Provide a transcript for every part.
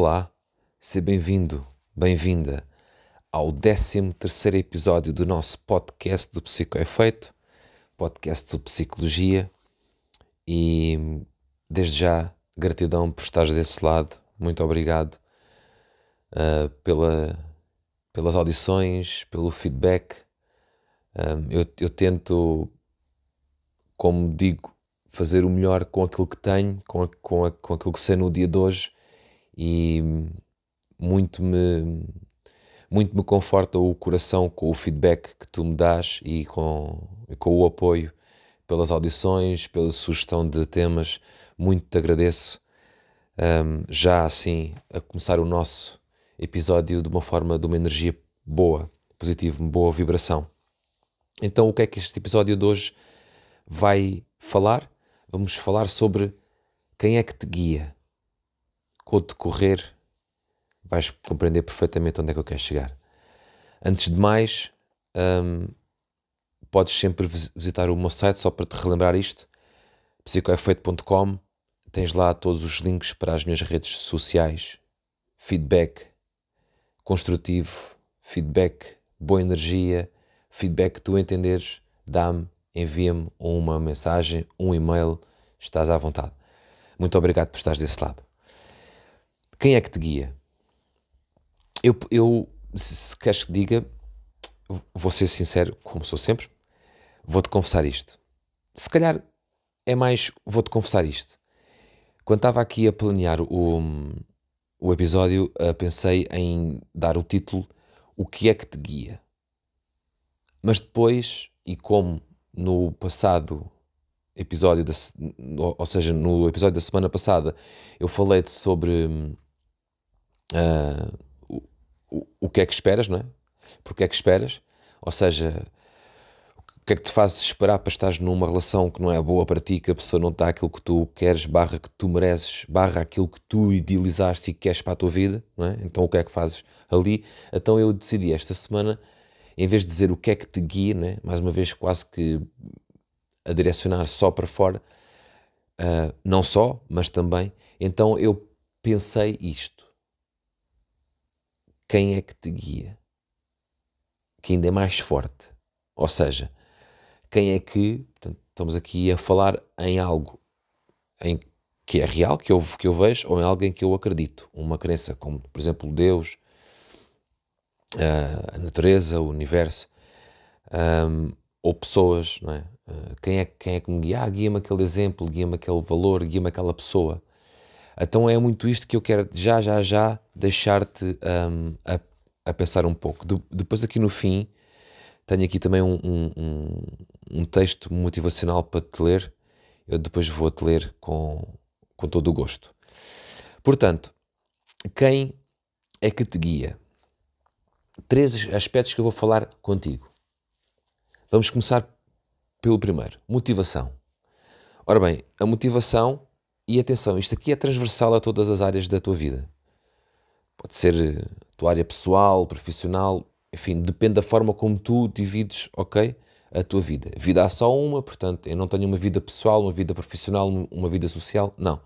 Olá, seja bem-vindo, bem-vinda ao 13 episódio do nosso podcast do Psicoefeito, podcast de Psicologia e desde já gratidão por estares desse lado, muito obrigado uh, pela, pelas audições, pelo feedback. Um, eu, eu tento, como digo, fazer o melhor com aquilo que tenho, com, a, com, a, com aquilo que sei no dia de hoje e muito me, muito me conforta o coração com o feedback que tu me dás e com, com o apoio pelas audições, pela sugestão de temas. Muito te agradeço. Um, já assim, a começar o nosso episódio de uma forma, de uma energia boa, positiva, boa vibração. Então, o que é que este episódio de hoje vai falar? Vamos falar sobre quem é que te guia. Com o decorrer, vais compreender perfeitamente onde é que eu quero chegar. Antes de mais, um, podes sempre visitar o meu site só para te relembrar isto, psicoefeito.com. Tens lá todos os links para as minhas redes sociais, feedback construtivo, feedback, boa energia, feedback que tu entenderes, dá-me, envia-me uma mensagem, um e-mail, estás à vontade. Muito obrigado por estares desse lado. Quem é que te guia? Eu, eu se queres que diga, vou ser sincero, como sou sempre, vou-te confessar isto. Se calhar é mais, vou-te confessar isto. Quando estava aqui a planear o, o episódio, uh, pensei em dar o título O que é que te guia? Mas depois, e como no passado episódio, da, ou seja, no episódio da semana passada, eu falei sobre uh, o, o, o que é que esperas, não é? Porque é que esperas? Ou seja, que é que te faz esperar para estar numa relação que não é boa para ti, que a pessoa não está aquilo que tu queres, barra que tu mereces, barra aquilo que tu idealizaste e queres para a tua vida, não é? Então o que é que fazes ali? Então eu decidi esta semana, em vez de dizer o que é que te guia, né? mais uma vez quase que a direcionar só para fora, uh, não só, mas também, então eu pensei isto. Quem é que te guia? Que ainda é mais forte. Ou seja, quem é que, portanto, estamos aqui a falar em algo em que é real, que eu, que eu vejo, ou em alguém que eu acredito. Uma crença como, por exemplo, Deus, a natureza, o universo, um, ou pessoas, não é? Uh, quem, é quem é que me guia? Ah, guia-me aquele exemplo, guia-me aquele valor, guia-me aquela pessoa. Então é muito isto que eu quero já, já, já deixar-te um, a, a, pensar um pouco. De, depois aqui no fim tenho aqui também um, um, um texto motivacional para te ler. Eu depois vou-te ler com, com todo o gosto. Portanto, quem é que te guia? Três aspectos que eu vou falar contigo. Vamos começar pelo primeiro: motivação. Ora bem, a motivação, e atenção, isto aqui é transversal a todas as áreas da tua vida. Pode ser a tua área pessoal, profissional, enfim, depende da forma como tu divides, ok? a tua vida. Vida há só uma, portanto, eu não tenho uma vida pessoal, uma vida profissional, uma vida social, não.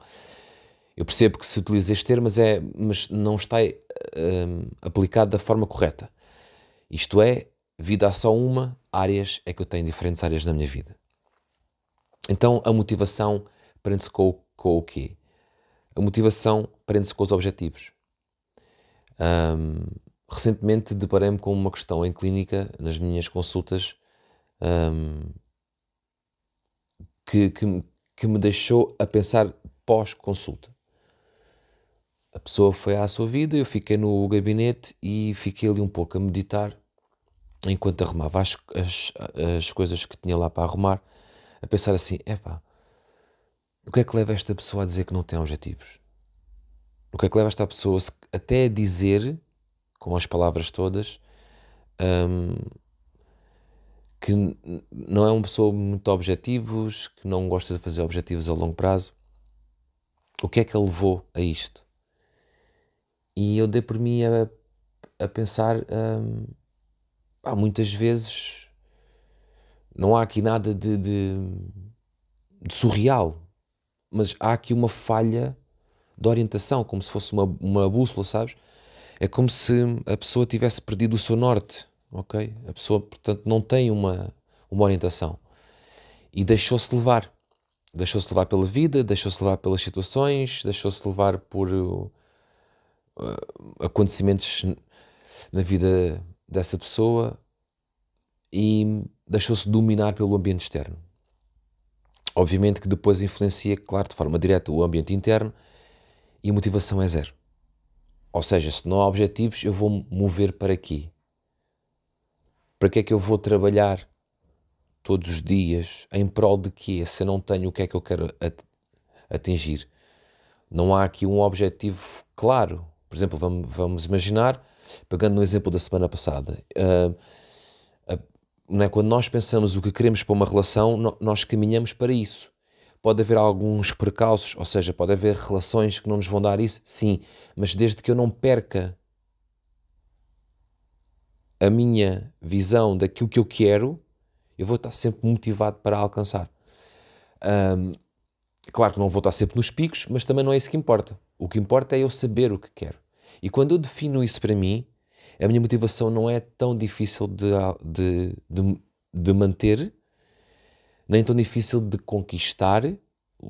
Eu percebo que se utiliza este termo, mas, é, mas não está um, aplicado da forma correta. Isto é, vida há só uma, áreas é que eu tenho diferentes áreas na minha vida. Então a motivação prende-se com, com o quê? A motivação prende-se com os objetivos. Um, recentemente deparei-me com uma questão em clínica, nas minhas consultas, um, que, que, que me deixou a pensar pós-consulta. A pessoa foi à sua vida, eu fiquei no gabinete e fiquei ali um pouco a meditar enquanto arrumava as, as, as coisas que tinha lá para arrumar, a pensar assim: epá, o que é que leva esta pessoa a dizer que não tem objetivos? O que é que leva esta pessoa até a dizer, com as palavras todas, um, que não é uma pessoa muito objetivos, que não gosta de fazer objetivos a longo prazo. O que é que a levou a isto? E eu dei por mim a, a pensar, há muitas vezes não há aqui nada de, de, de, surreal, mas há aqui uma falha de orientação, como se fosse uma, uma bússola, sabes? É como se a pessoa tivesse perdido o seu norte, ok? A pessoa, portanto, não tem uma, uma orientação e deixou-se levar. Deixou-se levar pela vida, deixou-se levar pelas situações, deixou-se levar por uh, acontecimentos na vida dessa pessoa e deixou-se dominar pelo ambiente externo. Obviamente que depois influencia, claro, de forma direta o ambiente interno e a motivação é zero. Ou seja, se não há objetivos, eu vou mover para aqui. Para que é que eu vou trabalhar todos os dias em prol de quê? Se eu não tenho o que é que eu quero atingir. Não há aqui um objetivo claro. Por exemplo, vamos, vamos imaginar, pegando no exemplo da semana passada, uh, não é? quando nós pensamos o que queremos para uma relação, nós caminhamos para isso. Pode haver alguns precalços, ou seja, pode haver relações que não nos vão dar isso, sim, mas desde que eu não perca a minha visão daquilo que eu quero, eu vou estar sempre motivado para alcançar. Um, claro que não vou estar sempre nos picos, mas também não é isso que importa. O que importa é eu saber o que quero. E quando eu defino isso para mim, a minha motivação não é tão difícil de, de, de, de manter nem tão difícil de conquistar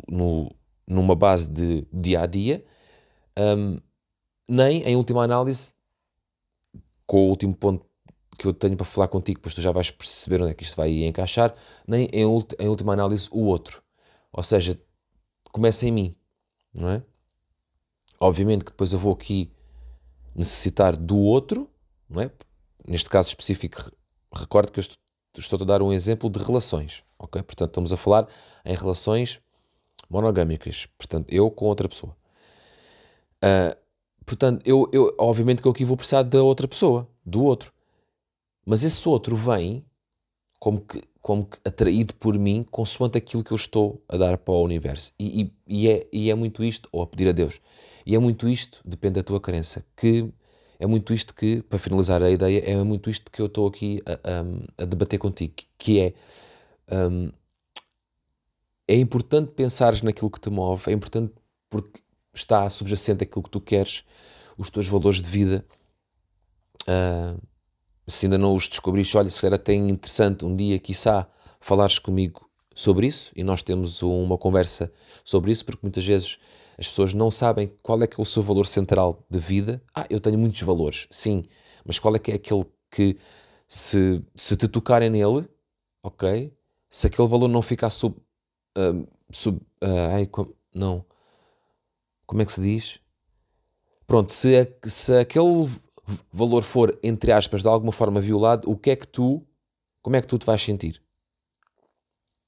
no, numa base de dia a dia, um, nem, em última análise, com o último ponto que eu tenho para falar contigo, pois tu já vais perceber onde é que isto vai encaixar, nem em, em última análise o outro. Ou seja, começa em mim, não é? Obviamente que depois eu vou aqui necessitar do outro, não é? Neste caso específico, recordo que eu estou, a dar um exemplo de relações ok? Portanto, estamos a falar em relações monogâmicas, portanto, eu com outra pessoa. Uh, portanto, eu, eu, obviamente que eu aqui vou precisar da outra pessoa, do outro. Mas esse outro vem como que, como que atraído por mim, consoante aquilo que eu estou a dar para o universo. E, e, e, é, e é muito isto, ou a pedir a Deus, e é muito isto, depende da tua crença, que é muito isto que, para finalizar a ideia, é muito isto que eu estou aqui a, a, a debater contigo, que é um, é importante pensares naquilo que te move, é importante porque está subjacente aquilo que tu queres, os teus valores de vida. Uh, se ainda não os descobriste, olha, se era até interessante um dia, quiçá, falares comigo sobre isso e nós temos uma conversa sobre isso, porque muitas vezes as pessoas não sabem qual é que é o seu valor central de vida. Ah, eu tenho muitos valores, sim, mas qual é que é aquele que, se, se te tocarem nele, ok, se aquele valor não ficar sub. Uh, sub uh, ai, com, não. Como é que se diz? Pronto, se, se aquele valor for, entre aspas, de alguma forma violado, o que é que tu. Como é que tu te vais sentir?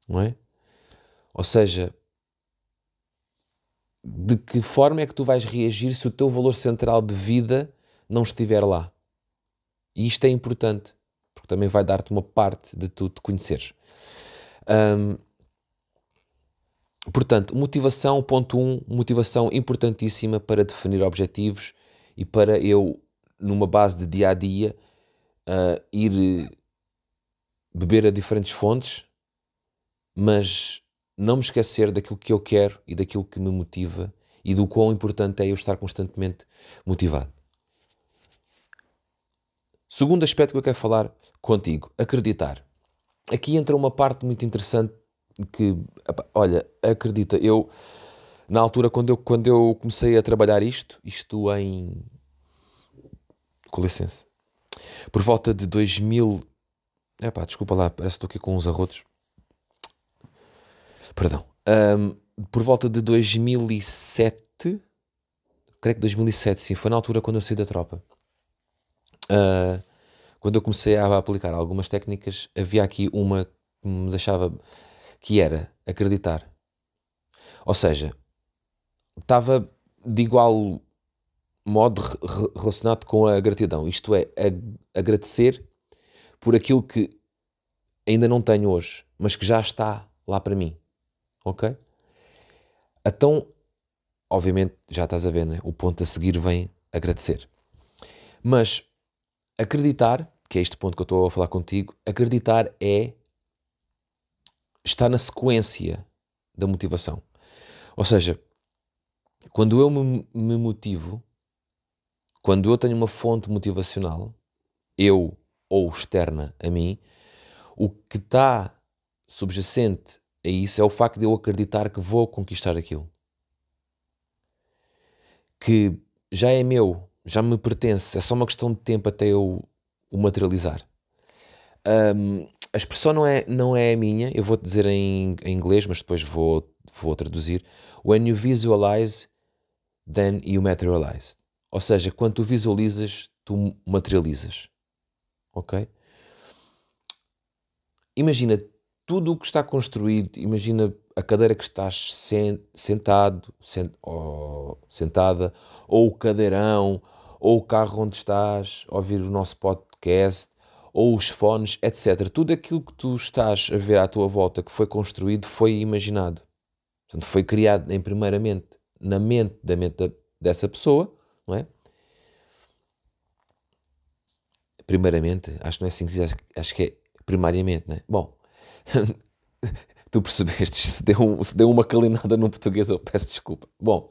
Não é? Ou seja, de que forma é que tu vais reagir se o teu valor central de vida não estiver lá? E isto é importante, porque também vai dar-te uma parte de tu te conheceres. Um, portanto, motivação, ponto 1, um, motivação importantíssima para definir objetivos e para eu, numa base de dia a dia, uh, ir beber a diferentes fontes, mas não me esquecer daquilo que eu quero e daquilo que me motiva e do quão importante é eu estar constantemente motivado. Segundo aspecto que eu quero falar contigo, acreditar aqui entra uma parte muito interessante que, olha, acredita, eu na altura quando eu, quando eu comecei a trabalhar isto, isto em com licença, por volta de 2000, epá, desculpa lá, parece que estou aqui com uns arrotos, perdão, um, por volta de 2007, creio que 2007, sim, foi na altura quando eu saí da tropa. Uh, quando eu comecei a aplicar algumas técnicas, havia aqui uma que me deixava que era acreditar. Ou seja, estava de igual modo relacionado com a gratidão, isto é, agradecer por aquilo que ainda não tenho hoje, mas que já está lá para mim. Ok? Então, obviamente, já estás a ver, né? o ponto a seguir vem agradecer. Mas acreditar que é este ponto que eu estou a falar contigo, acreditar é estar na sequência da motivação. Ou seja, Quando eu me, me motivo, quando eu tenho uma fonte motivacional, eu ou externa a mim, o que está subjacente a isso é o facto de eu acreditar que vou conquistar aquilo. Que já é meu, já me pertence, é só uma questão de tempo até eu o materializar. Um, a expressão não é, não é minha, eu vou dizer em, em inglês, mas depois vou, vou traduzir. When you visualize, then you materialize. Ou seja, quando tu visualizas, tu materializas. Ok? Imagina tudo o que está construído, imagina a cadeira que estás sentado, sent, ou sentada, ou o cadeirão, ou o carro onde estás ouvir o nosso podcast, ou os fones, etc. Tudo aquilo que tu estás a ver à tua volta que foi construído foi imaginado. Portanto, foi criado em primeiramente na mente da mente da, dessa pessoa, não é? Primeiramente, acho que não é assim que diz, acho que é primariamente, não é? Bom, tu percebeste, se deu, se deu uma calinada no português, eu peço desculpa. Bom,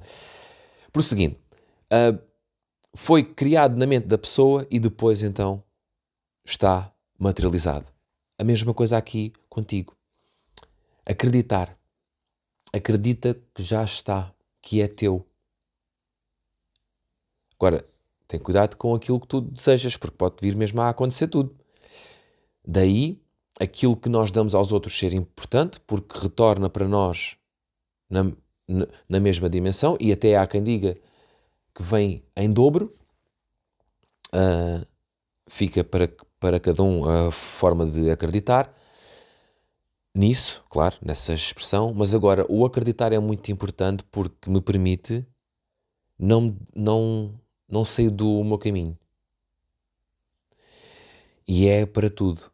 prosseguindo, uh, foi criado na mente da pessoa e depois então está materializado. A mesma coisa aqui contigo. Acreditar. Acredita que já está, que é teu. Agora, tem cuidado com aquilo que tu desejas, porque pode vir mesmo a acontecer tudo. Daí, aquilo que nós damos aos outros ser importante, porque retorna para nós na, na, mesma dimensão, e até há quem diga que vem em dobro. Uh, fica para, para cada um a forma de acreditar nisso, claro, nessa expressão, mas agora o acreditar é muito importante porque me permite não, não, não sair do meu caminho. E é para tudo.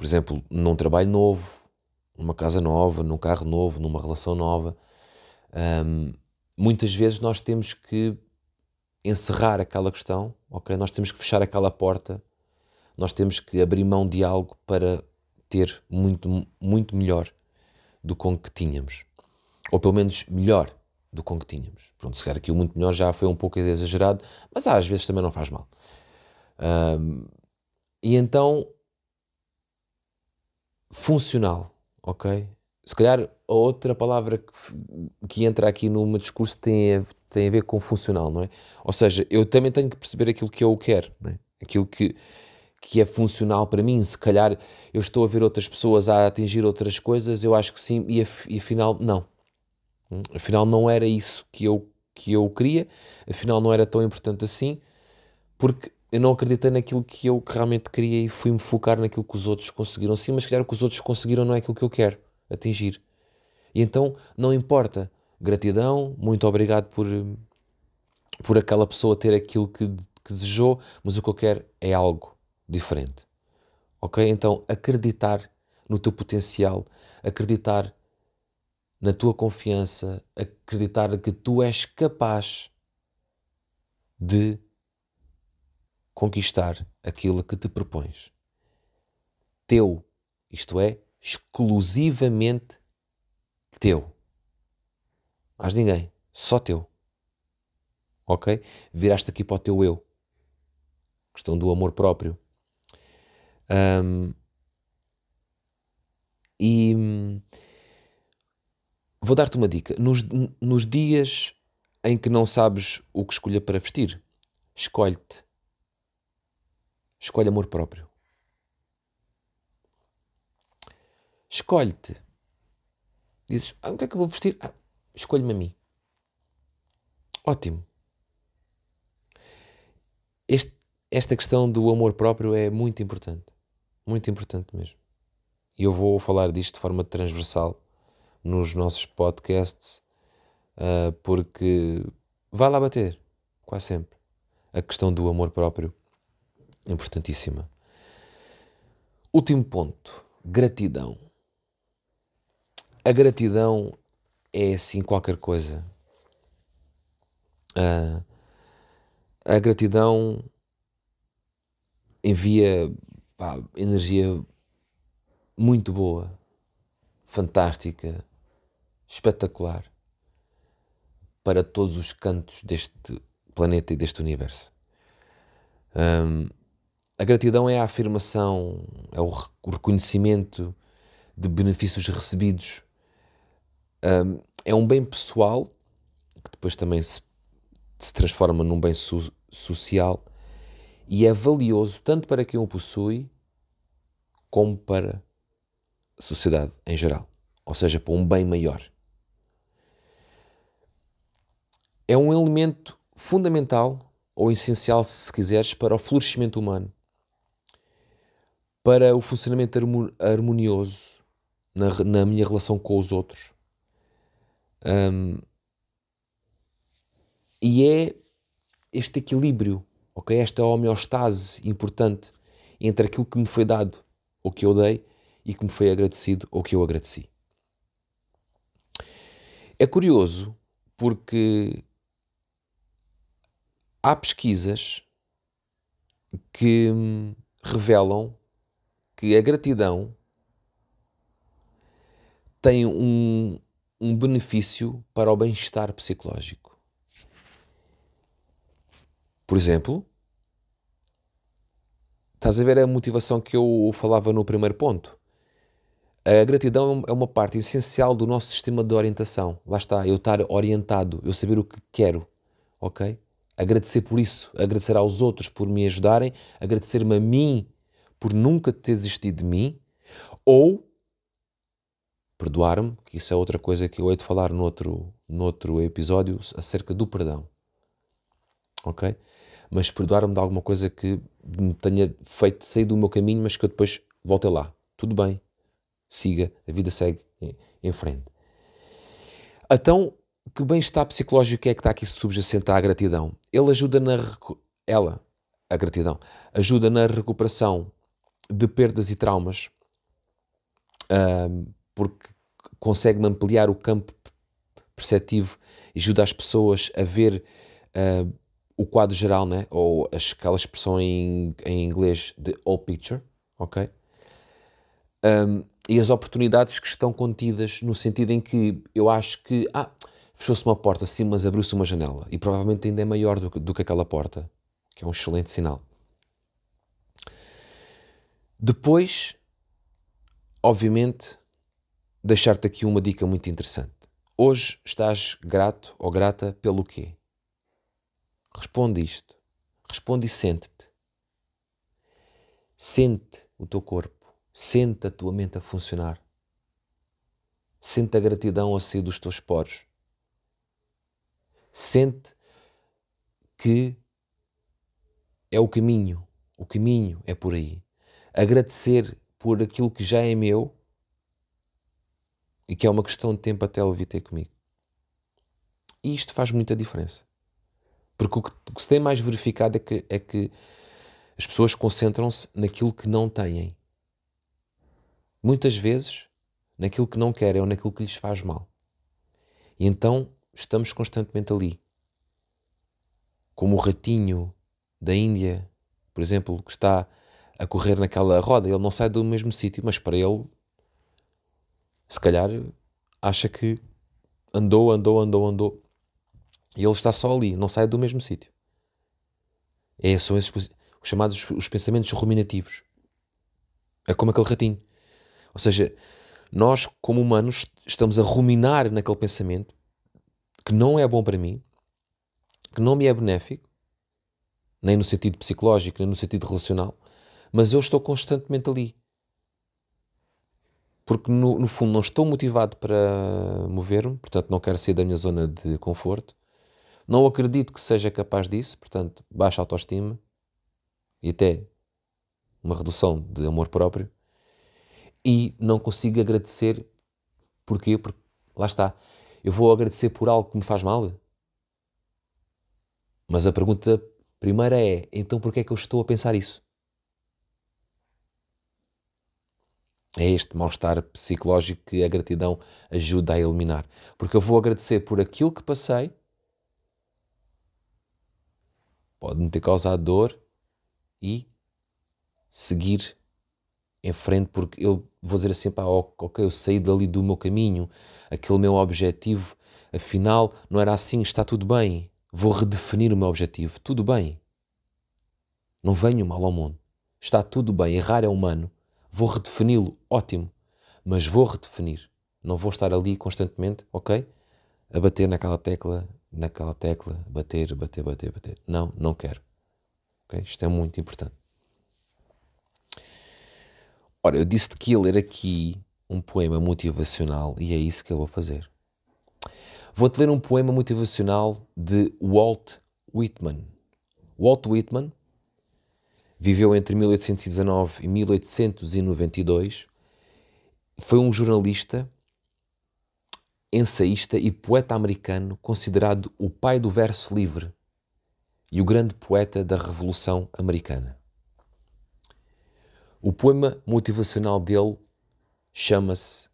Por exemplo, num trabalho novo, numa casa nova, num carro novo, numa relação nova, hum, muitas vezes nós temos que encerrar aquela questão, ok? Nós temos que fechar aquela porta nós temos que abrir mão de algo para ter muito, muito melhor do com que tínhamos. Ou pelo menos melhor do com que tínhamos. Pronto, se calhar aqui o muito melhor já foi um pouco exagerado, mas às vezes também não faz mal. Um, e então, funcional, ok? Se calhar a outra palavra que, que entra aqui no meu discurso tem a, tem a ver com funcional, não é? Ou seja, eu também tenho que perceber aquilo que eu quero, é? aquilo que que é funcional para mim. Se calhar eu estou a ver outras pessoas a atingir outras coisas, eu acho que sim, e, e afinal não. Hum? Afinal não era isso que eu, que eu queria, afinal não era tão importante assim, porque eu não acreditei naquilo que eu realmente queria e fui-me focar naquilo que os outros conseguiram sim, mas se calhar o que os outros conseguiram não é aquilo que eu quero atingir. E então não importa. Gratidão, muito obrigado por, por aquela pessoa ter aquilo que, que desejou, mas o que eu quero é algo diferente. Ok? Então, acreditar no teu potencial, acreditar na tua confiança, acreditar que tu és capaz de conquistar aquilo que te propões. Teu, isto é, exclusivamente teu. Mais ninguém, só teu. Ok? Viraste aqui para o teu eu. Questão do amor próprio. Um, e vou dar-te uma dica. Nos, nos dias em que não sabes o que escolher para vestir, escolhe-te. Escolhe amor próprio. Escolhe-te. Dizes, ah, o que é que eu vou vestir? Ah, escolhe-me a mim. Ótimo. Este, esta questão do amor próprio é muito importante. Muito importante mesmo. E eu vou falar disto de forma transversal nos nossos podcasts, uh, porque vai lá bater, quase sempre. A questão do amor próprio, importantíssima. Último ponto: gratidão. A gratidão é assim qualquer coisa. Uh, a gratidão envia pá, energia muito boa, fantástica, espetacular para todos os cantos deste planeta e deste universo. Um, a gratidão é a afirmação, é o reconhecimento de benefícios recebidos. É um bem pessoal que depois também se, se transforma num bem so, social e é valioso tanto para quem o possui como para a sociedade em geral, ou seja, para um bem maior. É um elemento fundamental ou essencial, se quiseres, para o florescimento humano, para o funcionamento harmonioso na, na minha relação com os outros. Um, e é este equilíbrio, ok? Esta homeostase importante entre aquilo que me foi dado, ou que eu dei, e que me foi agradecido, ou que eu agradeci. É curioso porque há pesquisas que revelam que a gratidão tem um, um benefício para o bem-estar psicológico. Por exemplo, estás a ver a motivação que eu falava no primeiro ponto. A gratidão é uma parte essencial do nosso sistema de orientação. Lá está, eu estar orientado, eu saber o que quero, ok? Agradecer por isso, agradecer aos outros por me ajudarem, agradecer-me a mim por nunca ter desistido de mim, ou perdoar-me, que isso é outra coisa que eu hei de falar noutro, noutro episódio acerca do perdão. Ok? Mas perdoar-me de alguma coisa que me tenha feito sair do meu caminho, mas que eu depois volte lá. Tudo bem. Siga, a vida segue em frente. Então, que bem-estar psicológico é que está aqui subjacente à gratidão? Ele ajuda na. Ela, a gratidão, ajuda na recuperação de perdas e traumas, porque consegue ampliar o campo perceptivo e ajuda as pessoas a ver uh, o quadro geral, né? ou aquela expressão em, em inglês de all picture, ok? Um, e as oportunidades que estão contidas no sentido em que eu acho que ah, fechou-se uma porta assim, mas abriu-se uma janela e provavelmente ainda é maior do que, do que aquela porta, que é um excelente sinal. Depois, obviamente, deixar-te aqui uma dica muito interessante. Hoje estás grato ou grata pelo quê? Responde isto. Responde e sente-te. Sente o teu corpo. Sente a tua mente a funcionar. Sente a gratidão a sair dos teus poros. Sente que é o caminho. O caminho é por aí. Agradecer por aquilo que já é meu e que é uma questão de tempo até ele vir ter comigo. E isto faz muita diferença. Porque o que, o que se tem mais verificado é que, é que as pessoas concentram-se naquilo que não têm. Muitas vezes naquilo que não querem ou naquilo que lhes faz mal. E então estamos constantemente ali. Como o ratinho da Índia, por exemplo, que está a correr naquela roda, ele não sai do mesmo sítio, mas para ele se calhar acha que andou, andou, andou, andou e ele está só ali, não sai do mesmo sítio. É, são esses os chamados os pensamentos ruminativos. É como aquele ratinho. Ou seja, nós, como humanos, estamos a ruminar naquele pensamento que não é bom para mim, que não me é benéfico, nem no sentido psicológico, nem no sentido relacional, mas eu estou constantemente ali porque no, no fundo não estou motivado para mover-me, portanto não quero sair da minha zona de conforto. Não acredito que seja capaz disso, portanto, baixa autoestima e até uma redução de amor próprio. E não consigo agradecer. Porquê? Porque lá está. Eu vou agradecer por algo que me faz mal. Mas a pergunta primeira é: então porquê é que eu estou a pensar isso? É este mal-estar psicológico que a gratidão ajuda a eliminar. Porque eu vou agradecer por aquilo que passei, pode-me ter causado dor, e seguir em frente, porque eu vou dizer assim: pá, ok, eu saí dali do meu caminho, aquele meu objetivo Afinal, não era assim, está tudo bem. Vou redefinir o meu objetivo. Tudo bem. Não venho mal ao mundo. Está tudo bem, errar é humano. Vou redefini-lo, ótimo. Mas vou redefinir. Não vou estar ali constantemente, ok? A bater naquela tecla, naquela tecla, bater, bater, bater, bater. Não, não quero. Okay? Isto é muito importante. Ora, eu disse-te que ia ler aqui um poema motivacional e é isso que eu vou fazer. Vou-te ler um poema motivacional de Walt Whitman. Walt Whitman viveu entre 1819 e 1892. Foi um jornalista, ensaísta e poeta americano considerado o pai do verso livre e o grande poeta da Revolução Americana. O poema motivacional dele chama-se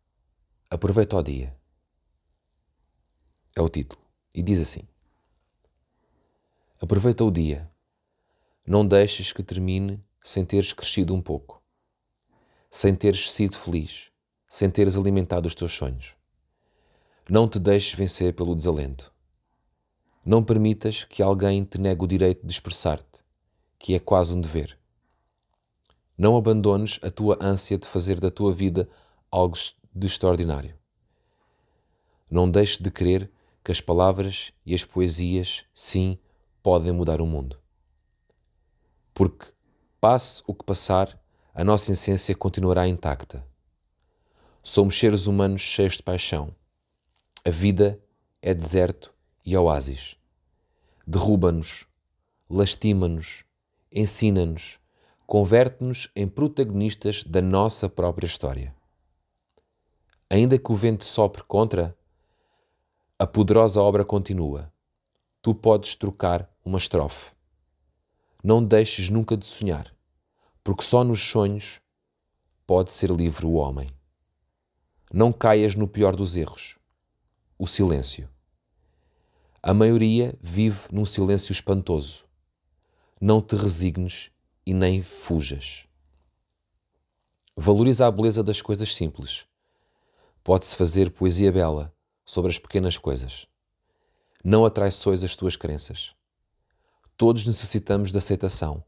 Aproveita o Dia. É o título. E diz assim: Aproveita o dia. Não deixes que termine sem teres crescido um pouco, sem teres sido feliz, sem teres alimentado os teus sonhos. Não te deixes vencer pelo desalento. Não permitas que alguém te negue o direito de expressar-te, que é quase um dever. Não abandones a tua ânsia de fazer da tua vida algo de extraordinário. Não deixes de crer que as palavras e as poesias, sim, podem mudar o mundo. Porque, passe o que passar, a nossa essência continuará intacta. Somos seres humanos cheios de paixão. A vida é deserto e oásis. Derruba-nos, lastima-nos, ensina-nos, converte-nos em protagonistas da nossa própria história. Ainda que o vento sopre contra, a poderosa obra continua. Tu podes trocar uma estrofe. Não deixes nunca de sonhar, porque só nos sonhos pode ser livre o homem. Não caias no pior dos erros, o silêncio. A maioria vive num silêncio espantoso. Não te resignes e nem fujas. Valoriza a beleza das coisas simples Pode-se fazer poesia bela sobre as pequenas coisas. Não atraiçoes as tuas crenças. Todos necessitamos de aceitação,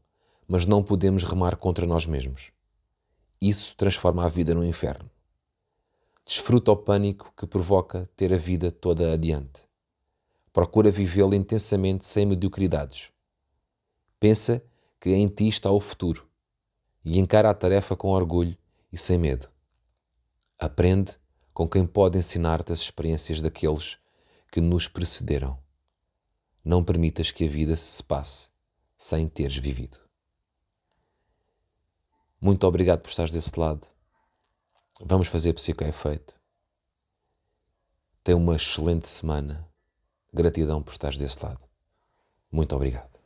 mas não podemos remar contra nós mesmos. Isso transforma a vida no inferno. Desfruta o pânico que provoca ter a vida toda adiante. Procura vivê-la intensamente sem mediocridades. Pensa que em ti está o futuro e encara a tarefa com orgulho e sem medo. Aprende com quem pode ensinar-te as experiências daqueles que nos precederam. Não permitas que a vida se passe sem teres vivido. Muito obrigado por estares desse lado. Vamos fazer psicoefeito. Tenha uma excelente semana. Gratidão por estares desse lado. Muito obrigado.